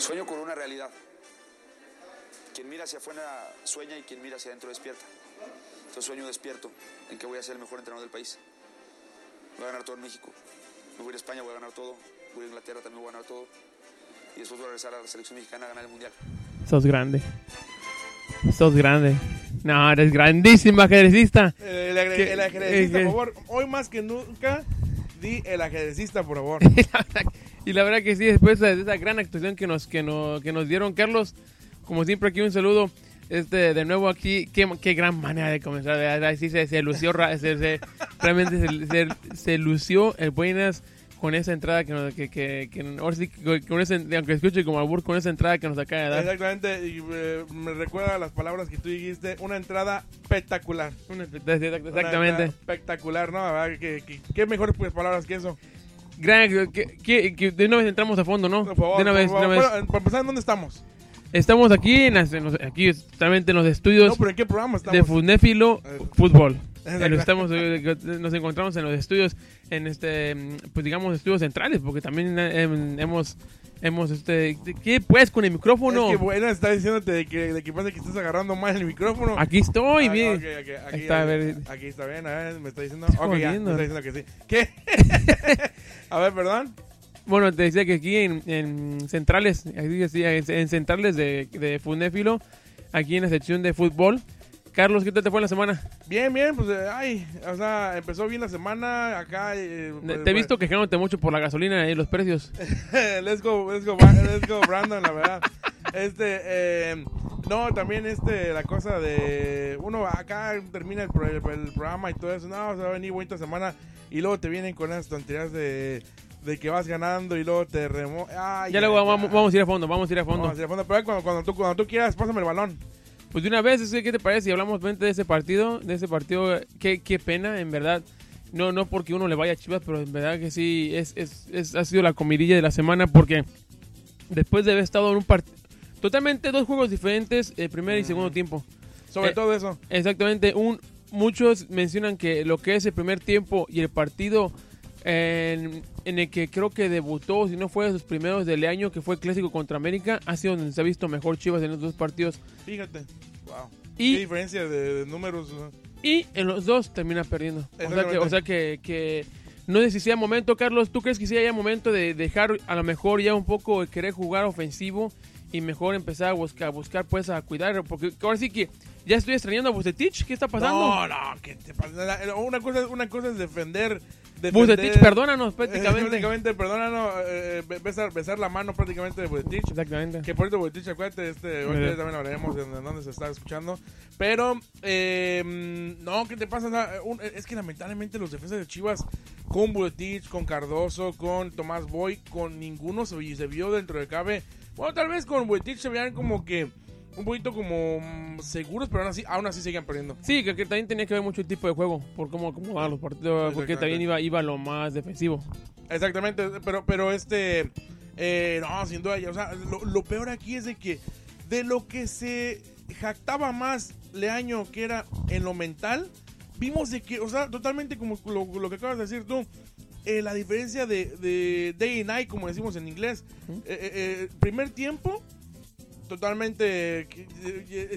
Sueño con una realidad. Quien mira hacia afuera sueña y quien mira hacia adentro despierta. Entonces sueño despierto en que voy a ser el mejor entrenador del país. Voy a ganar todo en México. Me voy a ir a España, voy a ganar todo. Voy a Inglaterra, también voy a ganar todo. Y después voy a regresar a la selección mexicana a ganar el Mundial. Sos grande. Sos grande. No, eres grandísima ajedrecista. El, el, ¿Qué- el ajedrecista, qué- por favor. Hoy más que nunca, di el ajedrecista, por favor. y la verdad que sí, después de esa gran actuación que nos, que nos, que nos dieron, Carlos, como siempre aquí un saludo. Este, de nuevo aquí, qué, qué gran manera de comenzar. verdad, Sí, se, se lució, se- se- realmente se, lució el Buenas con esa entrada que nos, que, que, que ahora sí, con ese, aunque escuche como albur, con esa entrada que nos acaba de dar. Exactamente, y eh, me recuerda las palabras que tú dijiste. Una entrada espectacular. Una espect- exact- Una Exactamente. entrada Espectacular, ¿no? ¿Qué, qué, qué mejores pues, palabras que eso? Gran, que, que- que de una vez entramos a fondo, ¿no? Por favor, de una vez, favor. una vez. Bueno, para empezar, ¿en dónde estamos? Estamos aquí, en, las- en los- aquí en los estudios No, pero ¿en qué programa estamos? de Funéfilo Eh, Fútbol. Estamos, eh, nos encontramos en los estudios, en este, pues digamos, estudios centrales, porque también eh, em, hemos, hemos, este, ¿qué pues con el micrófono? Es que bueno, está diciéndote de que, de que pasa que estás agarrando mal el micrófono. Aquí estoy, Ah, bien. ok, ok, aquí, Ahí está, aquí, aquí está bien, a ver, me está diciendo. Estoy Ok, ya, me está diciendo que sí. ¿Qué? a ver, perdón. Bueno, te decía que aquí en, en centrales, aquí decía, en, en centrales de, de Funéfilo, aquí en la sección de fútbol. Carlos, ¿qué tal te fue en la semana? Bien, bien, pues, eh, ay, o sea, empezó bien la semana acá. eh, pues, te he visto quejándote mucho por la gasolina y los precios. let's go, let's go, Bra- let's go, Brandon, la verdad. Este, eh, no, también este, la cosa de, uno acá termina el, pro- el- el programa y todo eso, no, se va a venir bonita semana y luego te vienen con esas tonterías de, de que vas ganando y luego te remo... Ay, Ya luego vamos, vamos a ir a fondo, vamos a ir a fondo. Vamos hacia el fondo, pero cuando, cuando, tú, cuando tú quieras, pásame el balón. Pues de una vez, ¿qué te parece? Si hablamos de ese partido, de ese partido, qué, qué pena, en verdad. No, no porque uno le vaya a Chivas, pero en verdad que sí, es, es, es- ha sido la comidilla de la semana porque después de haber estado en un partido, totalmente dos juegos diferentes, el primer y segundo tiempo. Sobre Eh, todo eso. Exactamente, un, muchos mencionan que lo que es el primer tiempo y el partido en, en el que creo que debutó, si no fue de sus primeros del año, que fue clásico contra América, ha sido donde se ha visto mejor Chivas en los dos partidos. Fíjate. Wow. Y- Qué diferencia de, de números. ¿no? Y en los dos termina perdiendo. O sea que, o sea que, que no sé si sea momento, Carlos. ¿Tú crees que sí haya momento de dejar a lo mejor ya un poco de querer jugar ofensivo y mejor empezar a buscar, a buscar pues a cuidar? Porque ahora sí que ya estoy extrañando a Bucetich. ¿Qué está pasando? No, no, ¿qué te pasa? Una cosa, una cosa es defender. defender Bucetich, perdónanos prácticamente. prácticamente, perdónanos, eh, eh, besar, besar la mano prácticamente de Bucetich. Exactamente. Que por cierto, Bucetich, acuérdate, este, hoy Mira. también hablaremos de, de dónde se está escuchando. Pero, eh, no, ¿qué te pasa? Es que lamentablemente los defensas de Chivas, con Bucetich, con Cardoso, con Tomás Boy, con ninguno se, vi- se vio dentro de cabe. Bueno, tal vez con Bucetich se veían como que un poquito como mm, seguros, pero aún así, aún así siguen perdiendo. Sí, que, que también tenía que ver mucho el tipo de juego, por cómo acomodaban los partidos, porque también iba, iba lo más defensivo. Exactamente, pero, pero este, eh, no, sin duda, o sea, lo, lo peor aquí es de que de lo que se jactaba más Leaño, que era en lo mental, vimos de que, o sea, totalmente como lo, lo que acabas de decir tú, eh, la diferencia de, de day y night, como decimos en inglés, eh, primer tiempo, totalmente, eh,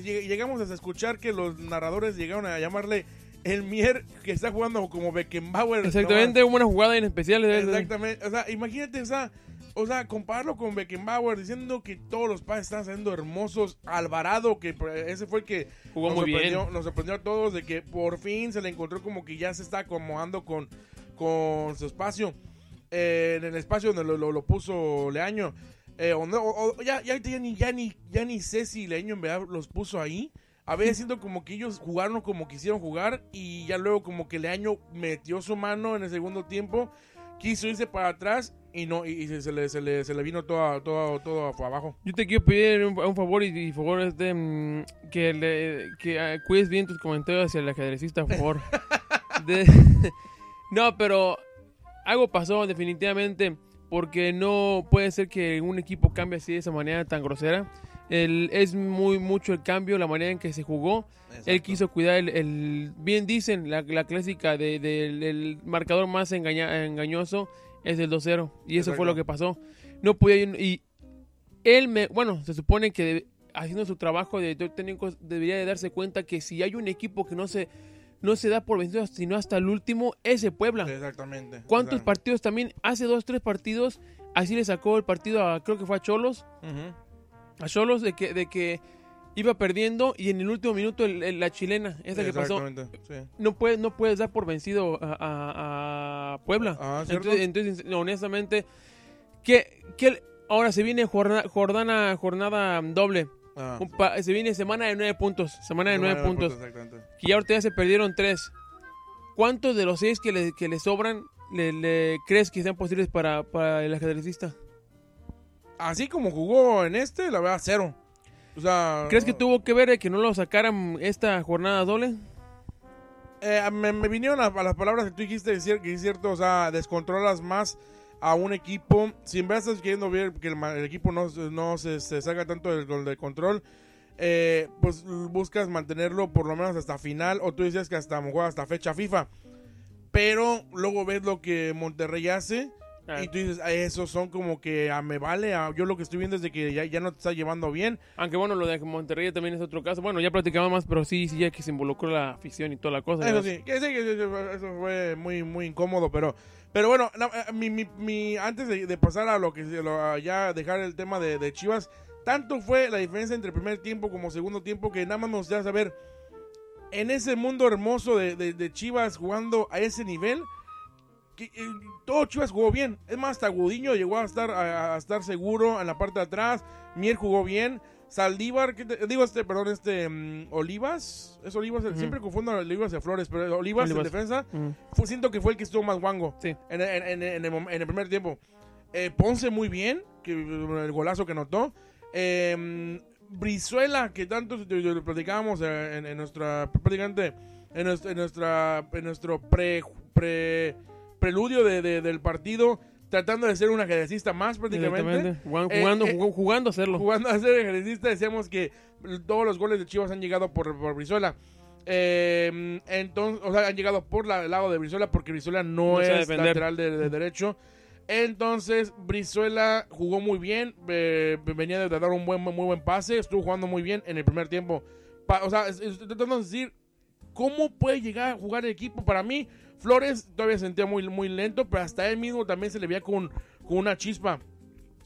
lleg- llegamos a escuchar que los narradores llegaron a llamarle el Mier que está jugando como Beckenbauer. ¿no? Exactamente, una jugada en especial. eh, Exactamente. O sea, imagínate, o sea, o sea, compararlo con Beckenbauer diciendo que todos los padres están saliendo hermosos. Alvarado, que pues, ese fue el que Jugó nos, muy bien. sorprendió, nos sorprendió a todos de que por fin se le encontró como que ya se está acomodando con, con su espacio. Eh, en el espacio donde lo, lo- lo puso Leaño. Eh, o no, o- o ya, ya, ya ni, ya, ni, ya ni sé si Leaño en verdad los puso ahí. A veces siento como que ellos jugaron como quisieron jugar y ya luego como que Leaño metió su mano en el segundo tiempo, quiso irse para atrás y no y, y se, se le, se, le, se le vino todo, todo, todo para abajo. Yo te quiero pedir un, un favor y, y favor este mm, que le, que ah, cuides bien tus comentarios hacia el ajedrecista, por favor. De- no, pero algo pasó definitivamente porque no puede ser que un equipo cambie así de esa manera tan grosera. El, es muy mucho el cambio, la manera en que se jugó. Él quiso cuidar el, el- bien dicen, la, la clásica de- del el marcador más engaña- engañoso es el 2-0 y eso fue lo que pasó. No podía y él me, bueno, se supone que haciendo su trabajo de director técnico debería de darse cuenta que si hay un equipo que no se no se da por vencido sino hasta el último, ese Puebla. Exactamente. ¿Cuántos partidos también? Hace dos, tres partidos, así le sacó el partido a, creo que fue a Cholos, a Cholos de que, de que iba perdiendo y en el último minuto el- el- la chilena, esa que pasó, Exactamente, sí. no puedes, no puedes dar por vencido a, a- a Puebla. Ah, ¿cierto? entonces, entonces, honestamente, que, que ahora se viene jornada, jornada, jornada doble. Ah, Un pa- se viene semana de nueve puntos. Semana de nueve puntos. Exactamente. Que ya ahorita ya se perdieron tres. ¿Cuántos de los seis que le, que le sobran le, le crees que sean posibles para, para el ajedrecista? Así como jugó en este, la verdad, cero. O sea, ¿Crees que tuvo que ver que no lo sacaran esta jornada doble? Eh, me, me vinieron a, a las palabras que tú dijiste, cier- que es cierto, o sea, descontrolas más a un equipo. Si en verdad estás queriendo ver que el, equipo no, no se, se salga tanto del, gol de control, eh, pues buscas mantenerlo por lo menos hasta final, o tú decías que hasta hasta fecha FIFA. Pero luego ves lo que Monterrey hace. Y tú dices, "Ah, esos son como que ah, me vale. ah, yo lo que estoy viendo es de que ya, ya no te está llevando bien. Aunque bueno, lo de Monterrey también es otro caso. Bueno, ya platicaba más, pero sí, sí, ya que se involucró la afición y toda la cosa. Eso sí, que sí, que sí, eso fue muy, muy incómodo, pero, pero bueno, no, eh, mi, mi- mi- antes de, de pasar a lo que lo- a ya dejar el tema de, de Chivas, tanto fue la diferencia entre primer tiempo como segundo tiempo que nada más me gustaría saber, en ese mundo hermoso de, de- de Chivas jugando a ese nivel, que, eh, todo Chivas jugó bien. Es más, hasta Gudiño llegó a estar, a, a estar seguro en la parte de atrás. Mier jugó bien. Saldívar, ¿qué te- digo este, perdón, este mm, Olivas, es Olivas, siempre confundo a Olivas y a Flores, pero Olivas, en Olivas. defensa, Mm. fue- siento que fue el que estuvo más guango Sí. en, en- en- en el, en primer tiempo. Eh, Ponce muy bien, que el golazo que notó. Eh, Brizuela, que tanto lo platicábamos en, en nuestra prácticamente en nuestra en, nuestra, en nuestro pre, pre preludio de- de- del partido, tratando de ser un ajedrecista más prácticamente. Eh, Jugando, eh, jugando a hacerlo. Jugando a ser ajedrecista, decíamos que todos los goles de Chivas han llegado por, por Brizuela. Eh, entonces, o sea, han llegado por la- el lado de Brizuela porque Brizuela no, es lateral de, de derecho. Entonces, Brizuela jugó muy bien, eh, venía de dar un buen, muy buen pase, estuvo jugando muy bien en el primer tiempo. Pa- o sea, tratando de decir cómo puede llegar a jugar el equipo. Para mí, Flores todavía se sentía muy, muy lento, pero hasta él mismo también se le veía con, con una chispa.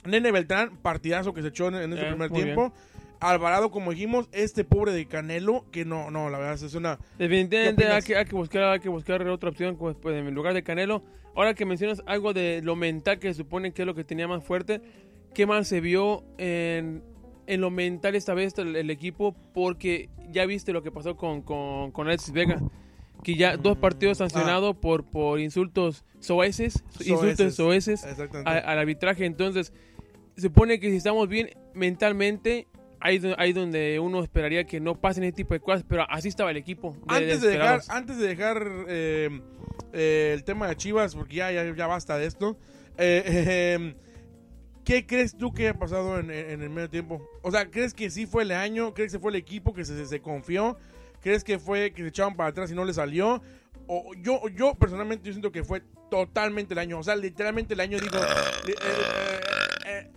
Nene Beltrán, partidazo que se echó en, en este Eh, primer tiempo. Alvarado, como dijimos, este pobre de Canelo, que no, no, la verdad es una... Definitivamente ¿Qué hay que, hay que buscar hay que buscar otra opción pues, en lugar de Canelo. Ahora que mencionas algo de lo mental que se supone que es lo que tenía más fuerte, qué mal se vio en, en lo mental esta vez el, el equipo porque ya viste lo que pasó con, con, con Alexis Vega. Que ya dos partidos sancionados por, por insultos soeces, insultos soeces al arbitraje. Entonces, se supone que si estamos bien mentalmente, ahí, do- ahí donde uno esperaría que no pasen ese tipo de cosas, pero así estaba el equipo. de antes, de dejar, antes de dejar eh, eh, el tema de Chivas, porque ya, ya, ya basta de esto, eh, eh, ¿qué crees tú que ha pasado en, en el medio tiempo? O sea, ¿crees que sí fue el año? ¿Crees que fue el equipo que se, se confió? ¿Crees que fue que se echaban para atrás y no le salió? O yo, yo personalmente yo siento que fue totalmente el año. O sea, literalmente el año dijo... eh, eh, eh,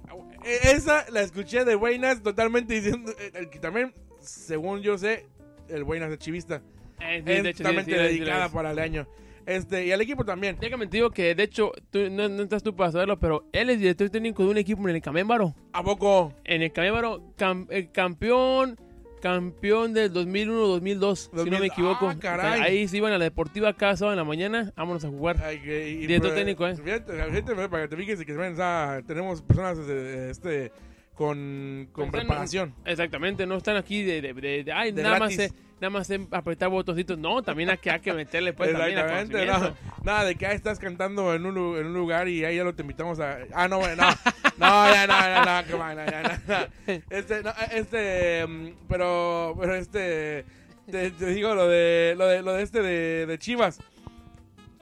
eh, esa la escuché de Buenas totalmente diciendo... eh, que también, según yo sé, el Buenas es chivista. Eh, sí, de hecho, sí, Totalmente sí, sí, sí, dedicada para el año. Este, y al equipo también. Déjame te digo que, de hecho, tú, no, no estás tú para saberlo, pero él es director técnico de un equipo en el Camémbaro. ¿A poco? En el Camémbaro, cam- eh, campeón, campeón del 2001-2002, si no 2000, me equivoco. ah, caray. Ahí se iban a la deportiva cada sábado en la mañana, vámonos a jugar. Director pero, técnico, ¿eh? Fíjate, fíjate, para que te fijes que ven, o sea, tenemos personas eh, este, con, con Están- preparación. Exactamente, no están aquí de, de, de- de, ay, De nada más, gratis. nada más apretar botoncitos. No, también hay que, hay que meterle pues también Exactamente, no, conocimiento. nada de que ahí estás cantando en un, lu- en un lugar y ahí ya lo te invitamos a... Ah, no, bueno, no, no, ya no, ya no, on, no, ya no. Este, no, este, mm, pero, pero este, te, te digo lo de, lo de, lo de este de, de Chivas.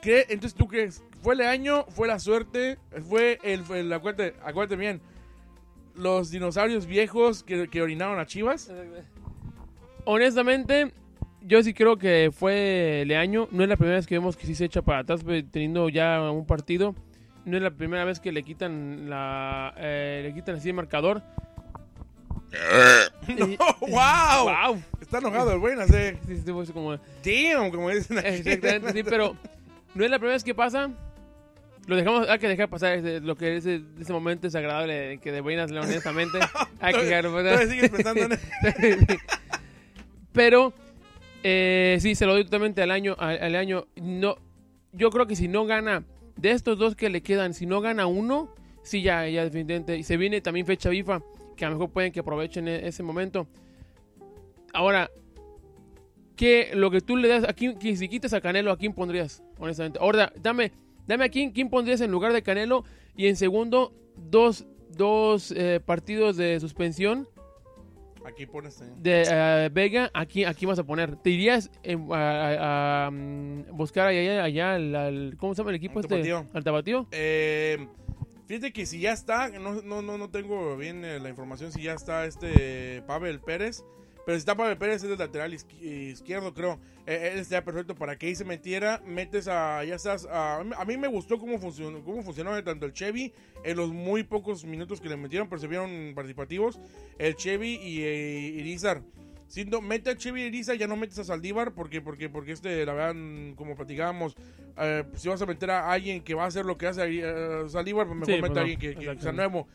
¿Qué? Entonces, ¿tú crees? ¿Fue el año? ¿Fue la suerte? ¿Fue el, el acuérdate, acuérdate bien, los dinosaurios viejos que, que orinaron a Chivas? Honestamente, yo sí creo que fue Leaño. No es la primera vez que vemos que sí se echa para atrás pues, teniendo ya un partido. No es la primera vez que le quitan la eh, le quitan así el marcador. No, wow. ¡Wow! Está enojado el güey, hace Sí, como... damn, como dicen aquí. Exactamente, sí, pero no es la primera vez que pasa. Lo dejamos, hay que dejar pasar ese- lo que es ese, ese momento desagradable que de buenas, honestamente. hay que dejar Todavía pasar. sigues pensando en Pero eh, sí, se lo doy totalmente al año, al, al año. No, yo creo que si no gana de estos dos que le quedan, si no gana uno, sí ya, ya definitivamente. Y se viene también fecha FIFA, que a lo mejor pueden que aprovechen e- ese momento. Ahora, que lo que tú le das, a quién, que si quitas a Canelo, ¿a quién pondrías? Honestamente. Ahora, dame, dame a quién, quién pondrías en lugar de Canelo. Y en segundo, dos, dos eh, partidos de suspensión Aquí pones. eh. de eh, Vega, aquí, aquí vas a poner. ¿Te irías en- a, a- a, mm, buscar allá, allá al, al- ¿cómo se llama el equipo Al este? Tapatío. Al Tapatío. Eh, fíjate que si ya está, no, no, no, no tengo bien eh, la información si ya está este Pavel Pérez. Pero si está Pavel Pérez es el lateral izqui- izquierdo, creo. Eh, él estaría perfecto para que ahí se metiera. Metes a, ya estás, a, a mí me gustó cómo funcionó, cómo funcionó tanto el Chevy en los muy pocos minutos que le metieron, pero se vieron participativos. El Chevy y eh, Irizar. Si no, mete a Chevy y Irizar, ya no metes a Saldívar, porque, porque, porque este, la verdad, como platicábamos, eh, si vas a meter a alguien que va a hacer lo que hace eh, Saldívar, pues mejor Sí, mete pues a no, alguien que, que sea nuevo.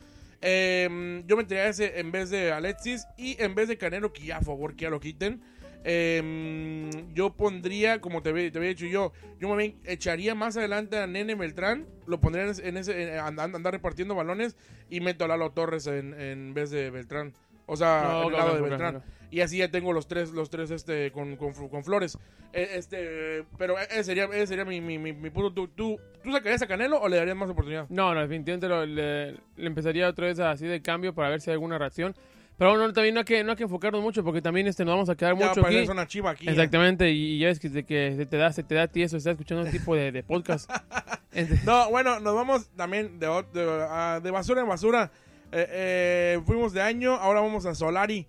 Eh, yo metería ese en vez de Alexis y en vez de Canelo, que ya a favor que ya lo quiten. eh, yo pondría, como te, te había dicho yo, yo me echaría más adelante a Nene Beltrán, lo pondría en ese, en andar repartiendo balones y meto a Lalo Torres en, en vez de Beltrán. O sea, No, en el lado de Beltrán. Y así ya tengo los tres, los tres este, con, con, con Flores. Eh, Este, pero ese sería, ese sería mi, mi, mi, mi punto. ¿Tú, tú, ¿Tú sacarías a Canelo o le darías más oportunidad? No, no, definitivamente lo- le, le empezaría otra vez así de cambio para ver si hay alguna reacción. Pero bueno, también no hay que, no hay que enfocarnos mucho porque también este, nos vamos a quedar Ya mucho aquí. una chiva aquí. ¿eh? Exactamente, y ya ves que, de que se te da, se te da a ti eso, estás escuchando un tipo de, de podcast. Ent- No, bueno, nos vamos también de, de, ah, de basura en basura. Eh, eh, fuimos de año, ahora vamos a Solari.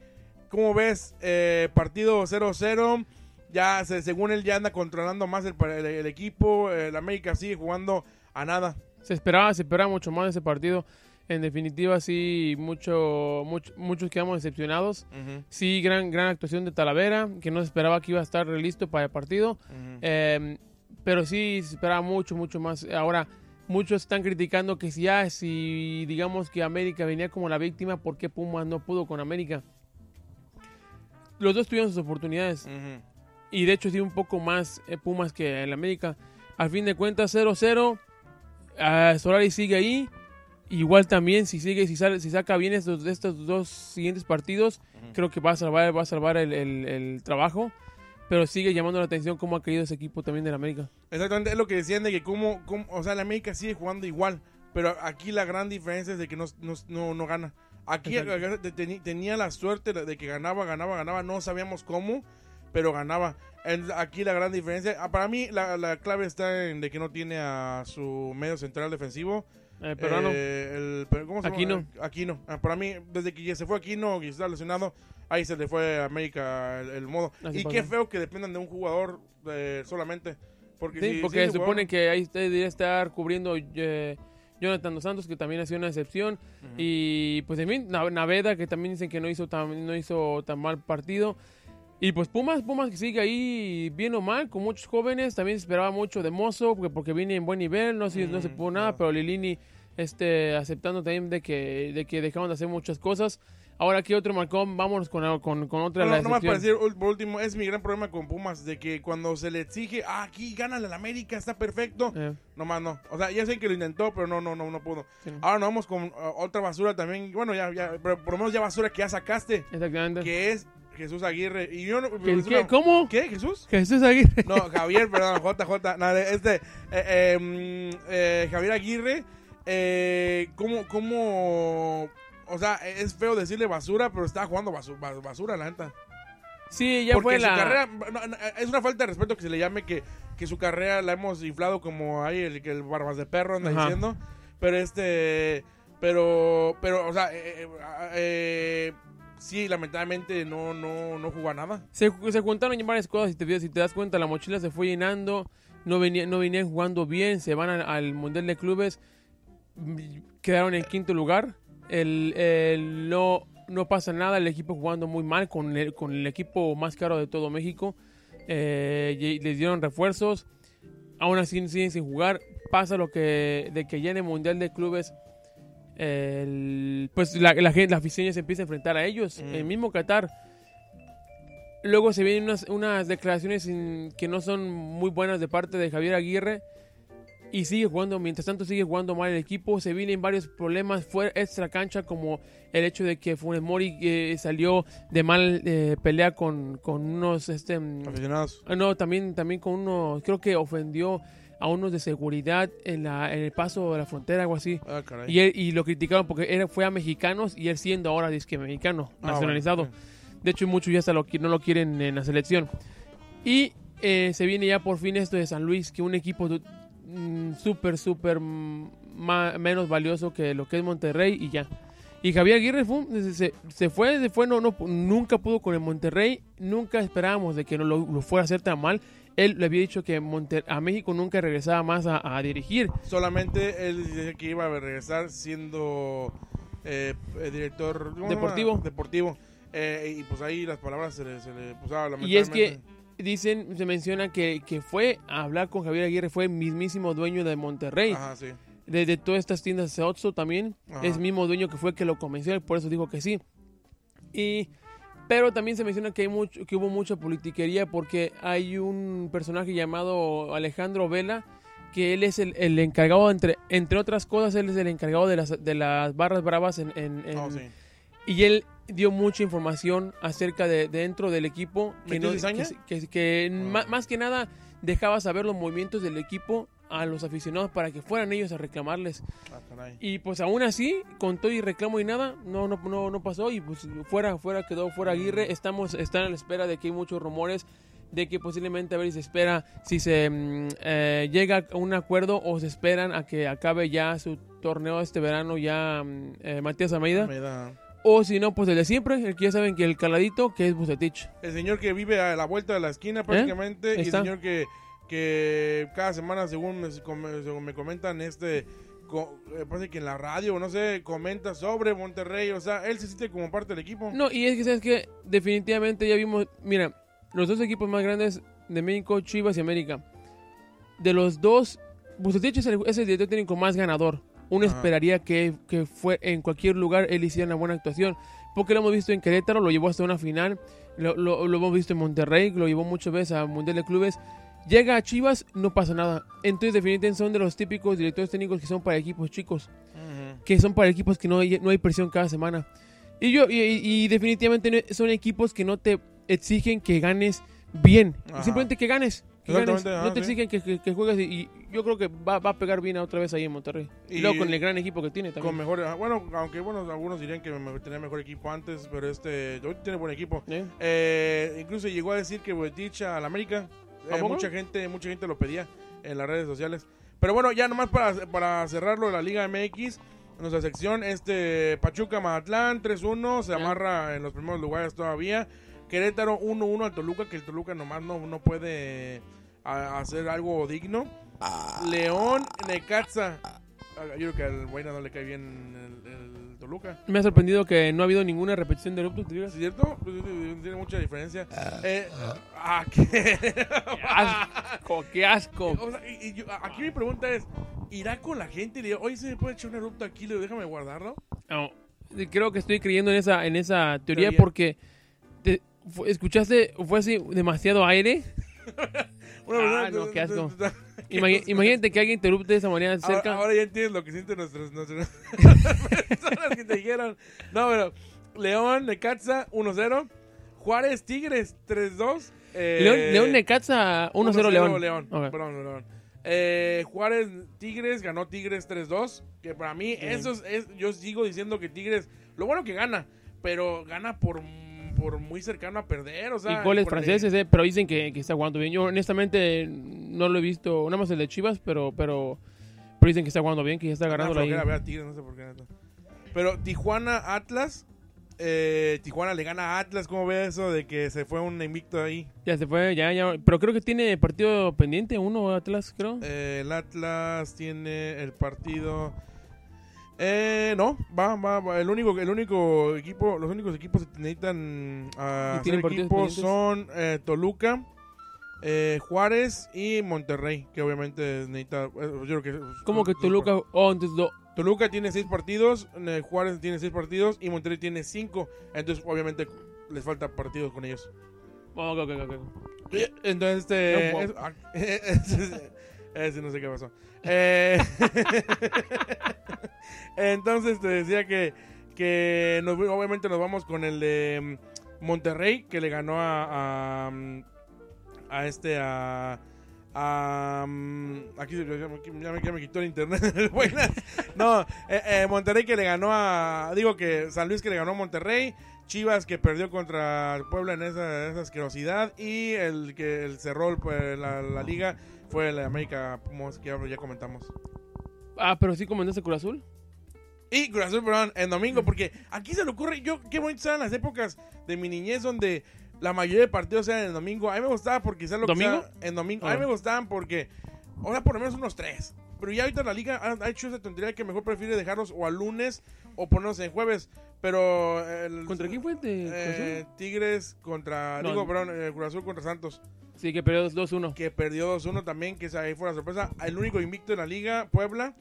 ¿Cómo ves? Eh, partido 0-0. Ya, se- según él, ya anda controlando más el, el- el equipo. El América sigue jugando a nada. Se esperaba, se esperaba mucho más ese partido. En definitiva, sí, mucho, mucho- muchos quedamos decepcionados. Sí, gran, gran actuación de Talavera, que no se esperaba que iba a estar listo para el partido. Eh, pero sí se esperaba mucho, mucho más. Ahora, muchos están criticando que si ya, si digamos que América venía como la víctima, ¿por qué Pumas no pudo con América? Los dos tuvieron sus oportunidades. Y de hecho, sí, un poco más eh, Pumas que el América. Al fin de cuentas, 0-0. Ah, Solari sigue ahí. Igual también, si sigue, si, sale, si saca bien estos, estos dos siguientes partidos, creo que va a salvar, va a salvar el, el- el trabajo. Pero sigue llamando la atención cómo ha caído ese equipo también del América. Exactamente, es lo que decían de que como, o sea, el América sigue jugando igual, pero aquí la gran diferencia es de que no, no, no, no gana. Aquí tenía la suerte de que ganaba, ganaba, ganaba, no sabíamos cómo, pero ganaba. Aquí la gran diferencia, ah, para mí la, la clave está en de que no tiene a su medio central defensivo. Eh, peruano. Eh, el, pero ¿cómo se llama? Aquino. Aquino. Ah, para mí, desde que ya se fue Aquino y está lesionado, ahí se le fue a América el, el modo. Así y pasa. qué feo que dependan de un jugador eh, solamente. Porque, Sí, si- porque si se supone jugador- que ahí usted debería estar cubriendo eh, Jonathan Dos Santos, que también ha sido una excepción. Y pues en fin, Na- Naveda, que también dicen que no hizo tan, no hizo tan mal partido. Y pues Pumas, Pumas que sigue ahí bien o mal, con muchos jóvenes. También se esperaba mucho de Mozo, porque, porque viene en buen nivel, no, se- no se Mm, pudo nada, pero Lilini este, aceptando también de que, de que dejaron de hacer muchas cosas. Ahora aquí otro Malcolm, vámonos con, con, con otra. Bueno, la nomás para decir por último, es mi gran problema con Pumas, de que cuando se le exige, ah, aquí gana el América, está perfecto, Eh, nomás no. O sea, ya sé que lo intentó, pero no, no, no, no pudo. sí, no. Ahora nos vamos con uh, otra basura también, bueno, ya, ya, pero por lo menos ya basura que ya sacaste, Exactamente. que es Jesús Aguirre. Y yo no, ¿Qué- qué-. ¿Qué, Jesús? Jesús Aguirre. No, Javier, perdón, JJ, nada, este, eh, eh, mm, eh, Javier Aguirre, eh, ¿cómo, cómo, o sea, es feo decirle basura, pero está jugando basu- bas- basura, la neta. Sí, ya Porque fue su la. carrera, no, no, es una falta de respeto que se le llame que, que su carrera la hemos inflado como ahí el que el barbas de perro anda Ajá. diciendo, pero este, pero, pero, o sea, eh, eh, eh, sí, lamentablemente no, no, no jugó a nada. Se, se juntaron varias cosas. Si te, si te das cuenta, la mochila se fue llenando. No, venía, no venían jugando bien. Se van al Mundial de Clubes. Quedaron en quinto lugar. El, el no, no pasa nada, el equipo jugando muy mal con el, con el equipo más caro de todo México. Eh, les dieron refuerzos, aún así siguen sin jugar. Pasa lo que de que ya en el Mundial de Clubes, el- pues la, la, la afición ya se empieza a enfrentar a ellos. Mm. El mismo Qatar. Luego se vienen unas, unas declaraciones sin- que no son muy buenas de parte de Javier Aguirre. Y sigue jugando, mientras tanto sigue jugando mal el equipo. Se vienen varios problemas fuera extra cancha, como el hecho de que Funes Mori eh, salió de mal eh, pelea con, con unos este, mm, Aficionados. Ah, No, también, también con uno, creo que ofendió a unos de seguridad en, la, en el paso de la frontera, algo así. Ah. Y, él- y lo criticaron porque él fue a mexicanos y él siendo ahora disque mexicano, Ah, nacionalizado. bueno. De hecho, muchos ya hasta lo, qui- no lo quieren en la selección. Y eh, se viene ya por fin esto de San Luis, que un equipo du- mm, súper, súper menos valioso que lo que es Monterrey y ya. Y Javier Aguirre fue se, se fue, se fue, no, no, nunca pudo con el Monterrey, nunca esperábamos de que no lo, lo fuera a hacer tan mal. Él le había dicho que Monter- a México nunca regresaba más a, a dirigir. Solamente él dice que iba a regresar siendo eh, director. Deportivo. Deportivo. Eh, y pues ahí las palabras se le, se le Y es que. Dicen, se menciona que, que fue a hablar con Javier Aguirre, fue el mismísimo dueño de Monterrey. Ajá, sí. de, de todas estas tiendas de Otso también. Ajá. Es mismo dueño que fue el que lo convenció, y por eso dijo que sí. Y, pero también se menciona que, hay mucho, que hubo mucha politiquería porque hay un personaje llamado Alejandro Vela, que él es el, el encargado, entre, entre otras cosas, él es el encargado de las, de las barras bravas en... en- en- Oh, sí. Y él dio mucha información acerca de dentro del equipo que, ¿Metió no, que, que- que Ah. más que nada dejaba saber los movimientos del equipo a los aficionados para que fueran ellos a reclamarles. Ah. Y pues aún así, con todo y reclamo y nada, no, no, no, no pasó y pues fuera, fuera quedó fuera Aguirre. Estamos, están a la espera de que hay muchos rumores de que posiblemente a ver si se espera si se mm, eh, llega a un acuerdo o se esperan a que acabe ya su torneo este verano ya mm, eh, Matías Almeida Me da- o si no pues el de siempre el que ya saben que el caladito que es Bucetich El señor que vive a la vuelta de la esquina prácticamente. Y el ¿Eh? Señor que, que cada semana, según me, según me comentan, este... eh, parece que en la radio, no sé, comenta sobre Monterrey. O sea, él se siente como parte del equipo. No, y es que sabes que definitivamente ya vimos, mira, los dos equipos más grandes de México, Chivas y América. De los dos, Bucetich es el, es el director técnico más ganador. Uno Ajá. esperaría que, que fue en cualquier lugar él hiciera una buena actuación. Porque lo hemos visto en Querétaro, lo llevó hasta una final. Lo, lo- lo hemos visto en Monterrey, lo llevó muchas veces a Mundial de Clubes. Llega a Chivas, no pasa nada. Entonces, definitivamente son de los típicos directores técnicos que son para equipos chicos que son para equipos que no hay, no hay presión cada semana. Y yo y, y definitivamente son equipos que no te exigen que ganes bien, simplemente que ganes. Ganes. No te sí. exigen que, que- que juegues y, yo creo que va, va a pegar bien otra vez ahí en Monterrey. Y, Y- luego con el gran equipo que tiene Con también. mejor, ah, bueno, aunque bueno, algunos dirían que tenía mejor equipo antes, pero este hoy tiene buen equipo. ¿Eh? Eh, incluso llegó a decir que Buetich al América, ¿A eh, mucha gente, mucha gente lo pedía en las redes sociales. Pero bueno, ya nomás para, para cerrarlo la Liga MX, nuestra sección, este Pachuca Mazatlán 3-1, se amarra en los primeros lugares todavía. Querétaro 1-1 al Toluca, que el Toluca nomás no, no puede a- hacer algo digno. León, Necaxa. Ah, Yo creo que al Buena no le cae bien el, el Toluca. Me ha sorprendido que no ha habido ninguna repetición de Eruptus, ¿te digas? ¿Es cierto? Pues, Tiene mucha diferencia. Eh, ah, ¿qué? ¡Qué asco! ¡Qué asco! O sea, y- y yo- aquí mi pregunta es, ¿irá con la gente y le digo, oye, se me puede echar un erupto aquí, le digo, déjame guardarlo? No, creo que estoy creyendo en esa, en esa teoría, Teoría. porque te- escuchaste, fue así demasiado aire. Una Ah, no, qué asco. Imagínate que alguien te erupte de esa manera cerca. ahora ya entiendes lo que sienten nuestros, nuestras personas que te dijeron. No, pero León, Necaxa, 1-0. Juárez, Tigres, 3-2. Eh, León, León Necaxa 1-0 León. León. Perdón, León. Eh, Juárez, Tigres, ganó Tigres 3-2. Que para mí, eso es, es- Yo sigo diciendo que Tigres. Lo bueno que gana, pero gana por, por muy cercano a perder. O sea, y goles franceses, eh, pero dicen que, que está jugando bien. Yo honestamente no lo he visto, nada más el de Chivas, pero pero, pero dicen que está jugando bien, que ya está agarrando ahí. flojera ver a Tigres, no sé por qué. neta. Pero Tijuana, Atlas. eh, Tijuana le gana a Atlas. ¿Cómo ve eso de que se fue un invicto ahí? Ya se fue, ya, ya. Pero creo que tiene partido pendiente, uno Atlas, creo. Eh, el Atlas tiene el partido. Eh, no, va, va, va. El único, el único equipo, los únicos equipos que necesitan uh, ¿Y tienen hacer equipo son eh, Toluca, eh, Juárez y Monterrey, que obviamente necesita. eh, yo creo que, ¿Cómo que Toluca? Oh, entonces Toluca tiene seis partidos, eh, Juárez tiene seis partidos y Monterrey tiene cinco. Entonces, obviamente, les falta partidos con ellos. oh, ok, ok, ok. Entonces, este. No, es- ah, no sé qué pasó. Eh, entonces, te decía que, que obviamente nos vamos con el de mm, Monterrey, que le ganó a. a, mm, este. a. aquí ya me, quitó el internet. No, eh, eh, Monterrey que le ganó a. Digo que San Luis que le ganó a Monterrey. Chivas que perdió contra el Puebla en esa, esa asquerosidad. Y el que el cerró pues, la, liga fue el América Pumas, que ya comentamos. Ah, pero sí comentaste Cruz Azul. Y Cruz Azul, perdón, en domingo, porque aquí se le ocurre, yo, qué bonitas eran las épocas de mi niñez donde la mayoría de partidos eran en domingo. A mí me gustaba porque sea lo ¿Domingo? que sea en domingo. A Ah. mí me gustaban porque, ahora por lo menos unos tres. Pero ya ahorita la liga ha, ha hecho esa tontería que mejor prefiere dejarlos o al lunes o ponerlos en jueves. Pero. el- ¿Contra quién fue? ¿De eh? Tigres contra. No, digo, perdón, eh, Cruz Azul contra Santos. Sí, que perdió 2-1. Que perdió 2-1 también, que esa ahí fue la sorpresa. El único invicto en la liga, Puebla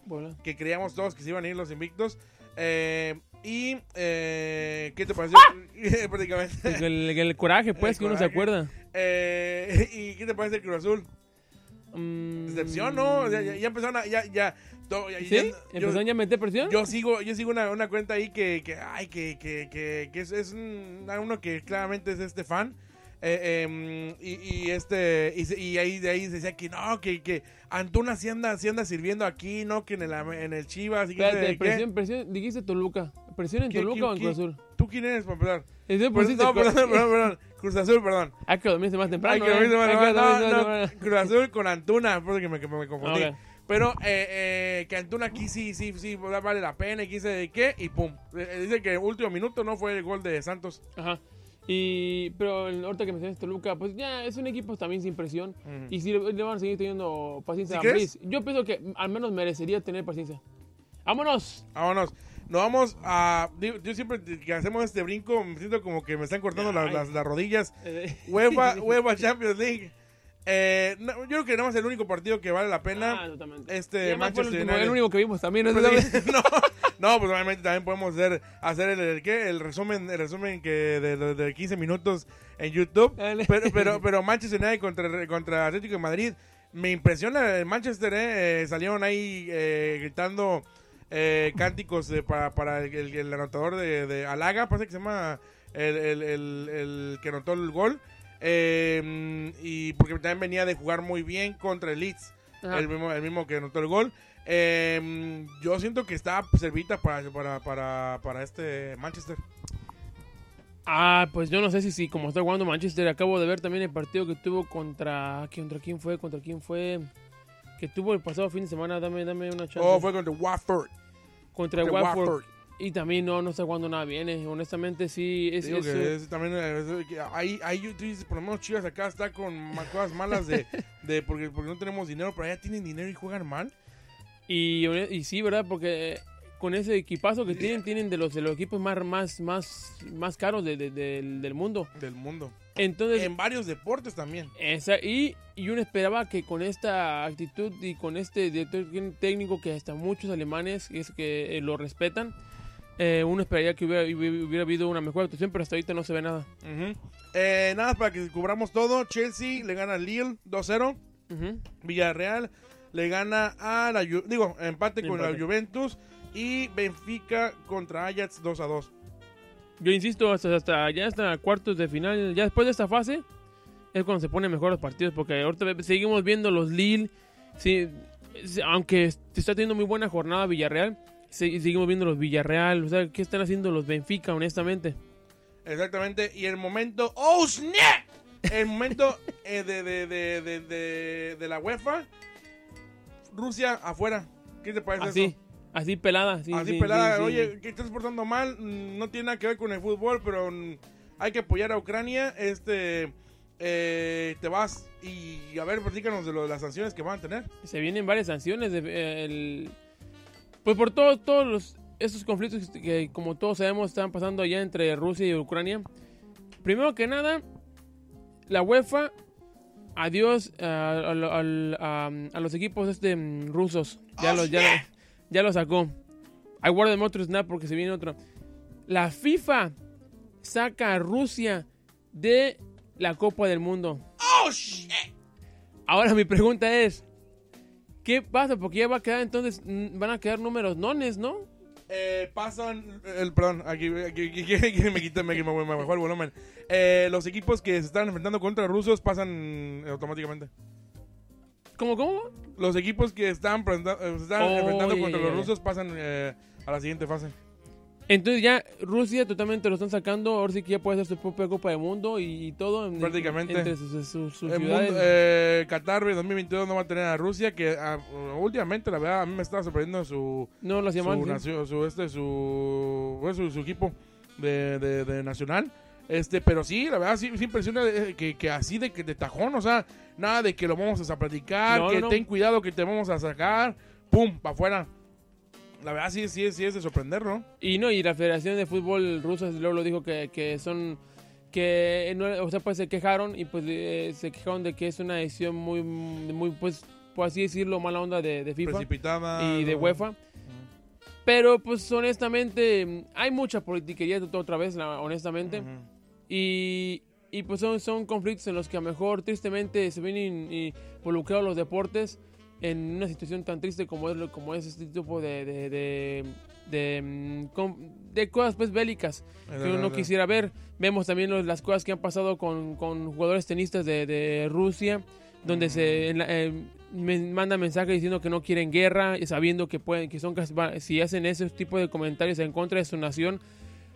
que creíamos todos que se iban a ir los invictos. Eh, y, eh, ¿qué te pareció? Prácticamente. El, el- el coraje, pues, El que uno se acuerda. Eh, ¿Y qué te parece el Cruz Azul? Mm, Decepción, ¿no? Ya, ya, ya empezaron a. Ya, ya, to- ya- ¿Sí? ya- yo, ¿Empezaron ya a meter presión? yo sigo, yo sigo una, una cuenta ahí que, que ay, que, que, que, que es, es un- uno que claramente es este fan. Eh, em, y, y este y, y ahí de ahí se decía que no, que, que Antuna sí anda, sí anda sirviendo aquí, no que en el, en el Chivas. Espérate, presión, presión. Dijiste Toluca. ¿Presión en ¿Qué- Toluca qué- o en? Cruz Azul? ¿Tú quién eres para empezar? No, perdón, perdón, perdón. Cruz Azul, perdón. Hay que dormirse más temprano. Ay, que ¿eh? dormirse más que temprano. No, no. Cruz Azul con Antuna, porque me, me, confundí. Pero eh, eh, que Antuna aquí sí, sí, sí, vale la pena y quise de qué, y pum. Eh, dice que el último minuto no fue el gol de Santos. Ajá. Y, pero el- ahorita que mencionaste Toluca, pues ya es un equipo también sin presión. Y si le, le van a seguir teniendo paciencia ¿Sí a? Ambriz, yo pienso que al menos merecería tener paciencia. ¡Vámonos! Vámonos. Nos vamos a. Yo siempre que hacemos este brinco, me siento como que me están cortando las, las- las rodillas. Eh, UEFA, UEFA Champions League. Eh, no, yo creo que nada más el único partido que vale la pena. ah, totalmente. este, el, Manchester último, United. el único que vimos también. ¿no? Pues, no, no, pues obviamente también podemos hacer, hacer el, el, ¿qué? el resumen, el resumen que de, de- de 15 minutos en YouTube. Dale. Pero, pero, pero Manchester United contra, contra Atlético de Madrid, me impresiona el Manchester, ¿eh? Eh, salieron ahí eh, gritando eh, cánticos para, para el, el- el anotador de, de Alaga, parece que se llama el, el- el- el que anotó el gol. Eh, y porque también venía de jugar muy bien contra el Leeds el mismo, el mismo que anotó el gol. Eh, yo siento que está servita para, para, para, para este Manchester. Ah, pues yo no sé si, si como está jugando Manchester, acabo de ver también el partido que tuvo contra... ¿Contra quién fue? ¿Contra quién fue? Que tuvo el pasado fin de semana, dame, dame una chance. Oh, fue contra Watford. contra contra Watford. Watford. Y también no, no está jugando nada bien, eh. honestamente sí. Es, Digo es, que es también eh, es que ahí, ahí tú dices, por lo menos Chivas acá está con cosas malas de, de porque, porque no tenemos dinero, pero allá tienen dinero y juegan mal. Y, y sí, ¿verdad? Porque con ese equipazo que tienen, tienen de los, de los equipos más, más, más, más caros de- de- del, del mundo. Del mundo. Entonces, En varios deportes también. esa, y, y uno esperaba que con esta actitud y con este director técnico que hasta muchos alemanes es que eh, lo respetan, eh, uno esperaría que hubiera, habido una mejor actuación, pero hasta ahorita no se ve nada. Eh, nada, para que cubramos todo, Chelsea le gana al Lille 2-0. Ujú. Villarreal le gana a la Ju- digo, empate con la. Juventus y Benfica contra Ajax 2 a 2. Yo insisto, hasta, hasta ya hasta cuartos de final, ya después de esta fase, es cuando se ponen mejor los partidos, porque ahorita seguimos viendo los Lille, sí, aunque se está teniendo muy buena jornada Villarreal, seguimos viendo los Villarreal, o sea, ¿qué están haciendo los Benfica, honestamente? Exactamente, y el momento ¡Oh, snap! El momento eh, de, de, de, de, la UEFA Rusia afuera. ¿Qué te parece Así, eso? así pelada, sí, Así sí, pelada, sí, oye, que estás portando mal, mm, no tiene nada que ver con el fútbol, pero mm, hay que apoyar a Ucrania, este eh, te vas y a ver, platícanos de, lo, de las sanciones que van a tener. se vienen varias sanciones, de, eh, el- pues por todos, todos los, estos conflictos que, como todos sabemos, están pasando allá entre Rusia y Ucrania. Primero que nada, la UEFA, adiós a, a- a- a los equipos este, mm, rusos. Ya, Oh, los, ya, ya lo sacó. Hay guarden otro snap porque se viene otro. La FIFA saca a Rusia de la Copa del Mundo. ¡Oh, shit! Ahora mi pregunta es, ¿qué pasa? Porque ya va a quedar entonces, van a quedar números nones, ¿no? Eh, pasan, el, perdón, aquí, aquí- aquí- aquí me quité, me, me, me bajó el volumen. Eh, los equipos que se están enfrentando contra rusos pasan automáticamente. ¿Cómo, cómo? Los equipos que están, eh, se están Oh, enfrentando contra los rusos pasan eh, a la siguiente fase. Entonces ya Rusia totalmente lo están sacando, ahora sí que ya puede hacer su propia Copa del Mundo y, y todo. en- Prácticamente. Entre sus, sus- sus El ciudades. mundo, eh, Qatar 2022 no va a tener a Rusia, que ah, últimamente, la verdad, a mí me estaba sorprendiendo su, no lo hacía mal. su, sí. nacio- su, este, su, su, su equipo de, de- de nacional. Este, pero sí, la verdad, sí, sí impresiona de- que, que así de, que de tajón, o sea, nada de que lo vamos a platicar, No, que no. ten cuidado que te vamos a sacar, pum, para afuera. La verdad, sí, sí, sí es de sorprender, ¿no? Y no, y la Federación de Fútbol Rusa luego lo dijo que, que son que no- o sea, pues se quejaron y pues eh, se quejaron de que es una decisión muy muy pues por así decirlo mala onda de, de FIFA Precipitada. y de ¿no? UEFA. Pero pues honestamente hay mucha politiquería otra vez, honestamente. Y, y, pues son, son conflictos en los que a lo mejor tristemente se ven in- involucrados los deportes en una situación tan triste como es, como es este tipo de, de, de, de, mm, de cosas pues bélicas que uno no quisiera ver. Vemos también los- las cosas que han pasado con, con jugadores tenistas de, de Rusia, donde se en la- eh, me- manda mensajes diciendo que no quieren guerra, y sabiendo que pueden, que son si hacen ese tipo de comentarios en contra de su nación,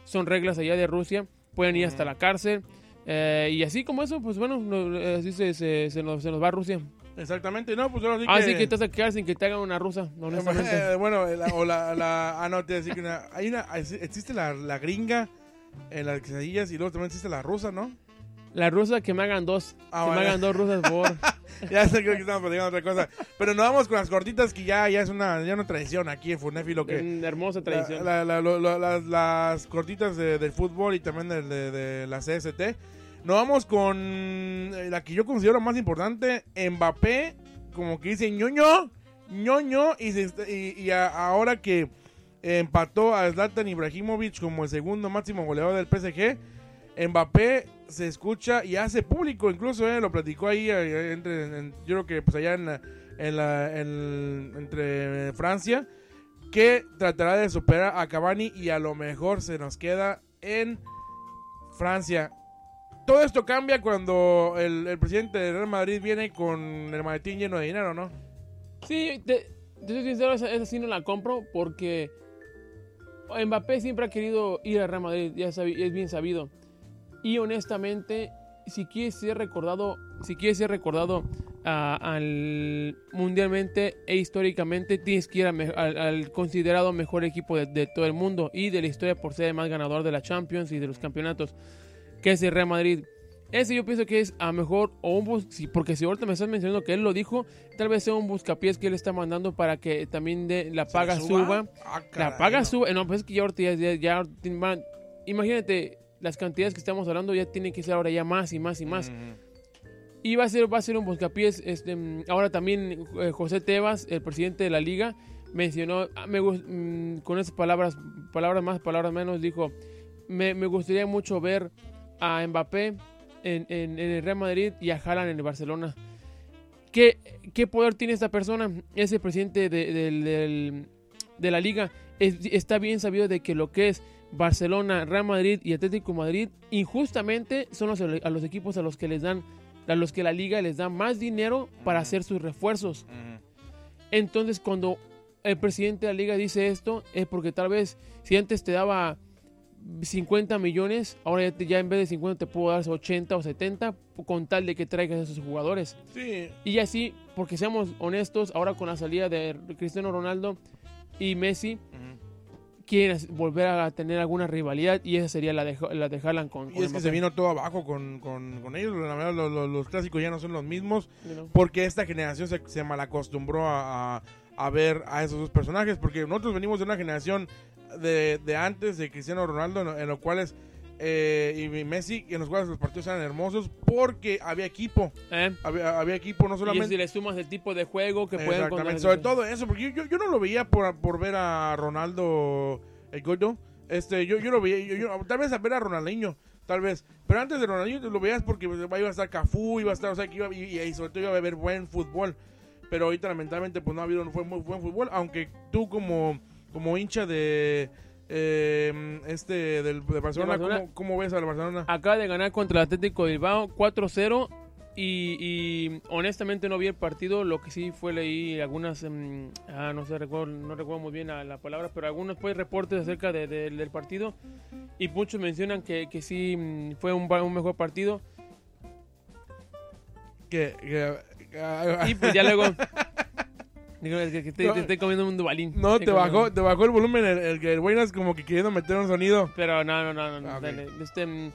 son reglas allá de Rusia, pueden ir hasta la cárcel. eh, y así como eso, pues bueno, no, eh, así se, se, se nos, se nos va a Rusia. Exactamente, no, pues ahora sí Así que... que te vas a quedar sin que te hagan una rusa, honestamente. Eh, bueno, la- o la, la- ah, no, te decir que una, hay una, existe la, la gringa en las quesadillas y luego también existe la rusa, ¿no? La rusa que me hagan dos, Ah, que bueno. me hagan dos rusas, por. Ya sé creo que estamos platicando otra cosa. Pero nos vamos con las cortitas que ya, ya es una, ya una tradición aquí en Funefilo que... En hermosa tradición. la- la- lo- lo- las, las cortitas de- del fútbol y también de, de- de la CST. Nos vamos con eh, la que yo considero más importante, Mbappé, como que dice ñoño, ñoño, y, se y, ahora que empató a Zlatan Ibrahimovic como el segundo máximo goleador del PSG, Mbappé se escucha y hace público, incluso eh, lo platicó ahí, eh, entre, en- yo creo que pues allá en en- entre Francia, que tratará de superar a Cavani y a lo mejor se nos queda en Francia. Todo esto cambia cuando el, presidente del Real Madrid viene con el maletín lleno de dinero, ¿no? Sí, te, te soy sincero, esa, esa no la compro porque Mbappé siempre ha querido ir al Real Madrid, ya es bien sabido. Y honestamente, si quieres ser recordado, si quieres ser recordado al mundialmente e históricamente, tienes que ir a al, al considerado mejor equipo de, de todo el mundo y de la historia por ser el más ganador de la Champions y de los campeonatos, que es el Real Madrid. Ese yo pienso que es a mejor, o un bus, porque si ahorita me estás mencionando que él lo dijo, tal vez sea un buscapiés que él está mandando para que también de, la paga ¿Se suba. Ah, La paga no. suba. No, pues es que ya ahorita ya, ya- imagínate, las cantidades que estamos hablando ya tienen que ser ahora ya más y más y más. Y va a ser, va a ser un buscapiés. Este, ahora también eh, José Tebas, el presidente de la liga, mencionó, ah, me mm, con esas palabras, palabras más, palabras menos, dijo, me, me gustaría mucho ver a Mbappé en, en- en el Real Madrid y a Haaland en el Barcelona. ¿Qué, qué poder tiene esta persona? Es el presidente de, de la liga. Es- está bien sabido de que lo que es Barcelona, Real Madrid y Atlético Madrid, injustamente son los, a los equipos a los que les dan, a los que la liga les da más dinero para hacer sus refuerzos. Entonces, cuando el presidente de la liga dice esto, es porque tal vez si antes te daba 50 millones, ahora ya, te- ya en vez de 50 te puedo dar 80 o 70 con tal de que traigas a esos jugadores. Sí, Y así, porque seamos honestos, ahora con la salida de Cristiano Ronaldo y Messi, quieren volver a tener alguna rivalidad y esa sería la de, la de Haaland con, Y con es que se vino todo abajo con, con, con ellos. La verdad, los, los- los clásicos ya no son los mismos. Porque esta generación se, se malacostumbró a, a, a ver a esos dos personajes, porque nosotros venimos de una generación de, de antes de Cristiano Ronaldo, en, en los cuales eh, y Messi, en los cuales los partidos eran hermosos porque había equipo, ¿Eh? había, había equipo, no Y solamente... si le sumas el tipo de juego que pueden Exactamente, sobre todo eso, porque yo, yo, yo no lo veía por, por ver a Ronaldo el gordo. Este, yo, yo lo veía, yo, yo- tal vez a ver a Ronaldinho, tal vez. Pero antes de Ronaldinho lo veías porque iba a estar Cafú, iba a estar, o sea, que iba, y, y sobre todo iba a haber buen fútbol. Pero ahorita lamentablemente pues no ha habido no fue muy buen fútbol, aunque tú como, como hincha de eh, este del, de Barcelona, De Barcelona. ¿cómo, cómo ves al Barcelona? Acaba de ganar contra el Atlético de Bilbao 4-0 y, y honestamente no vi el partido, lo que sí fue leí algunas, mm, ah, no sé, recuerdo, no recuerdo muy bien la, la palabra, pero algunos pues reportes acerca de- de- del partido y muchos mencionan que, que sí mm, fue un, mejor partido Que, que- y pues ya luego... Digo, es que, que te, te estoy comiendo un dubalín. no, te bajó, te bajó el volumen el, el, el Buenas como que queriendo meter un sonido. Pero no, no, no, no, no, Ah, ok. dale, este, mm,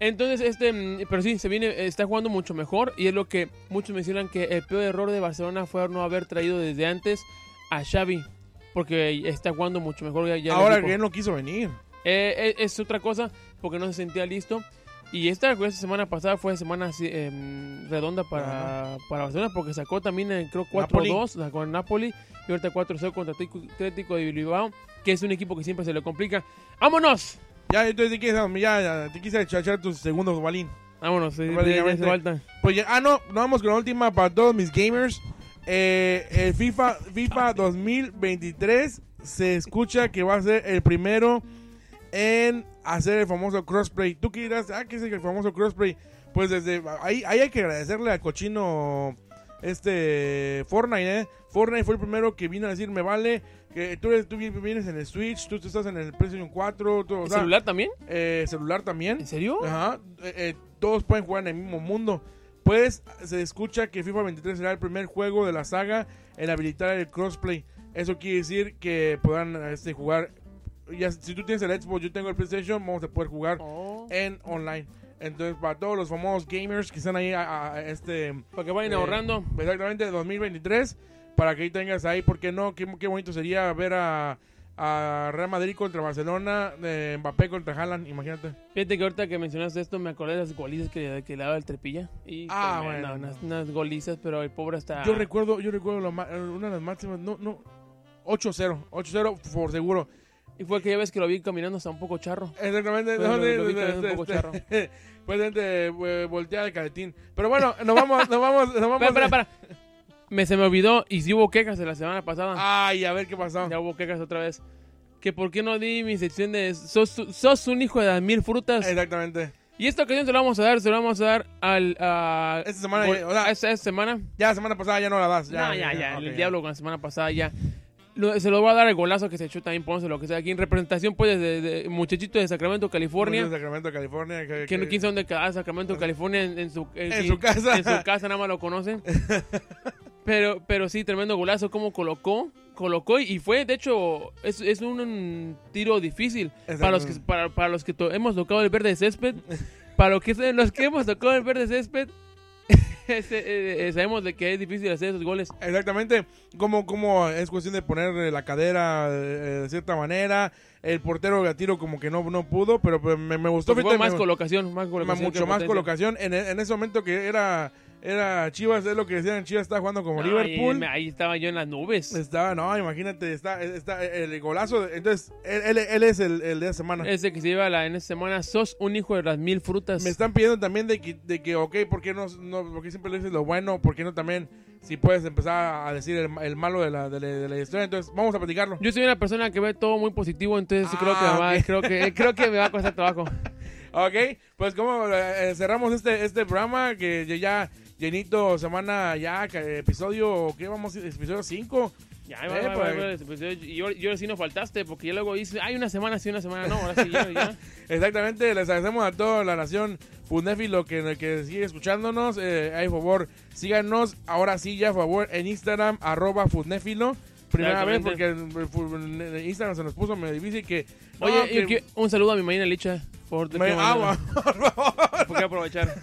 entonces, este, mm, pero sí, se viene, está jugando mucho mejor y es lo que muchos mencionan que el peor error de Barcelona fue no haber traído desde antes a Xavi, porque está jugando mucho mejor ya, Ahora que él no quiso venir. Eh, eh, es otra cosa, porque no se sentía listo. Y esta, esta semana pasada fue semana em, redonda para, para Barcelona, porque sacó también, eh, creo, 4-2 sacó en Napoli y ahorita 4-0 contra Atlético de Bilbao, que es un equipo que siempre se le complica. ¡Vámonos! Ya, entonces te quise, ya, te quise echar tus segundos, Balín. Vámonos, sí, Prácticamente. falta. Pues ya, ah, no, nos vamos con la última para todos mis gamers. Eh, el FIFA, FIFA 2023 se escucha que va a ser el primero en hacer el famoso crossplay. ¿Tú qué dirás? Ah, ¿qué es el famoso crossplay? Pues desde ahí, ahí hay que agradecerle al cochino este Fortnite, ¿eh? Fortnite fue el primero que vino a decir, me vale, que tú, eres- tú vienes en el Switch, tú estás en el PlayStation 4, tú, o ¿El sea, celular también? eh, celular también. ¿En serio? Ajá, eh, eh, todos pueden jugar en el mismo mundo. Pues se escucha que FIFA 23 será el primer juego de la saga en habilitar el crossplay. Eso quiere decir que podrán este, jugar. Ya, si tú tienes el Xbox, yo tengo el PlayStation, vamos a poder jugar Oh, en online. Entonces, para todos los famosos gamers que están ahí, a, a- este, para que vayan eh, ahorrando. exactamente 2023, para que ahí tengas ahí, porque no, qué, qué bonito sería ver a, a Real Madrid contra Barcelona, eh, Mbappé contra Haaland, imagínate. Fíjate que ahorita que mencionaste esto, me acordé de las golizas que, que le daba el trepilla. Y Ah, bueno. Unas, unas golizas, pero el pobre está. Yo recuerdo, yo recuerdo ma- una de las máximas, no, no, 8-0, 8-0 por seguro. Y fue que ya ves que lo vi caminando hasta un poco charro. Exactamente, Pues no, lo- lo vi también un poco este- charro. Pues gente, eh, voltea el caletín. Pero bueno, nos vamos, nos vamos, nos vamos. Espera, espera, espera. Me se me olvidó, y si hubo quejas de la semana pasada. Ay, a ver qué pasó. Ya hubo quejas otra vez. Que por qué no di mi sección de sos, sos un hijo de las mil frutas. Exactamente. Y esta ocasión se lo vamos a dar, se lo vamos a dar al... A, Esta semana, ya- o sea, esta, esta semana. ya la semana pasada ya no la das. Ya, no, ya, ya, ok, el diablo con la semana pasada ya. Se lo va a dar el golazo que se echó también, pónganse lo que sea aquí en representación, pues, de, de muchachito de Sacramento, California. Mucho Sacramento, California. Que, Que no quién sabe dónde queda Sacramento, California, en, en su, En su casa. En su casa nada más lo conocen. pero, pero sí, tremendo golazo, como colocó, colocó y fue, de hecho, es, es un, un tiro difícil para los que, para, para los que to- hemos tocado el verde césped. para los que, los que hemos tocado el verde césped, eh, eh, sabemos de que es difícil hacer esos goles. Exactamente, como, como es cuestión de poner eh, la cadera de cierta manera. El portero de tiro como que no, no pudo, pero pues, me, me gustó. Fue fíjate, más me- colocación, más colocación. mucho más potencia. colocación. En, en ese momento que era, era Chivas, es lo que decían, Chivas estaba jugando como No, Liverpool. ahí estaba yo en las nubes. Estaba, no, imagínate, está, está el golazo. de- entonces, él, él- él es el, el de la semana. Ese que se lleva la, en esta semana, sos un hijo de las mil frutas. Me están pidiendo también de que, de que ok, ¿por qué no, no por qué siempre le dices lo bueno? ¿Por qué no también, si puedes empezar a decir el, el malo de la, de, la, de la historia? Entonces, vamos a platicarlo. Yo soy una persona que ve todo muy positivo, entonces Ah, creo, que va, creo, que, creo que me va a costar trabajo. Ok, pues como eh, cerramos este, este programa que ya llenito semana ya, episodio, ¿qué vamos? Episodio 5. Ya, Eh, va, pues. va, va, pues, yo- yo, yo sí no faltaste, porque ya luego dices, hay una semana sí, una semana no, ahora sí, ya, ya. Exactamente, les agradecemos a toda la nación Funéfilo que, que sigue escuchándonos. Eh, ahí, por favor, síganos. Ahora sí, ya, por favor, en Instagram, arroba Funéfilo. Primera vez porque el Instagram se nos puso medio difícil que... no, Oye, que- yo un saludo a mi Marina Licha. Por me- ah, por favor. Que aprovechar.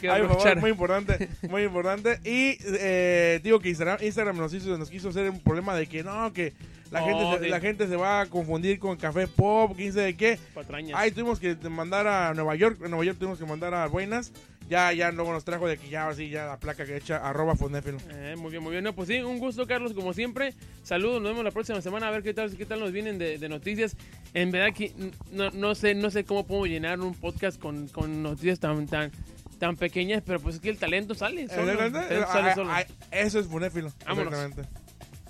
que Ay, por favor, muy importante, muy importante. Y eh, digo que Instagram, Instagram nos, hizo, nos quiso hacer un problema de que no, que la, gente, se, sí. la gente se va a confundir con café pop, quién sabe qué. Patrañas. Ay, tuvimos que mandar a Nueva York, en Nueva York tuvimos que mandar a Buenas. Ya, ya luego nos trajo de que ya así, ya la placa que echa arroba fonéfilo. Eh, muy bien, muy bien. No, pues sí, un gusto, Carlos, como siempre. Saludos, nos vemos la próxima semana a ver qué tal, qué tal nos vienen de, de noticias. En verdad que no, no sé, no sé cómo puedo llenar un podcast con, con noticias tan, tan, tan pequeñas, pero pues es que el talento sale solo. El talento sale solo. ah, Eso es fonéfilo. Vámonos. Exactamente.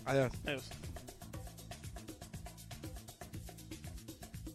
Adiós. Adiós.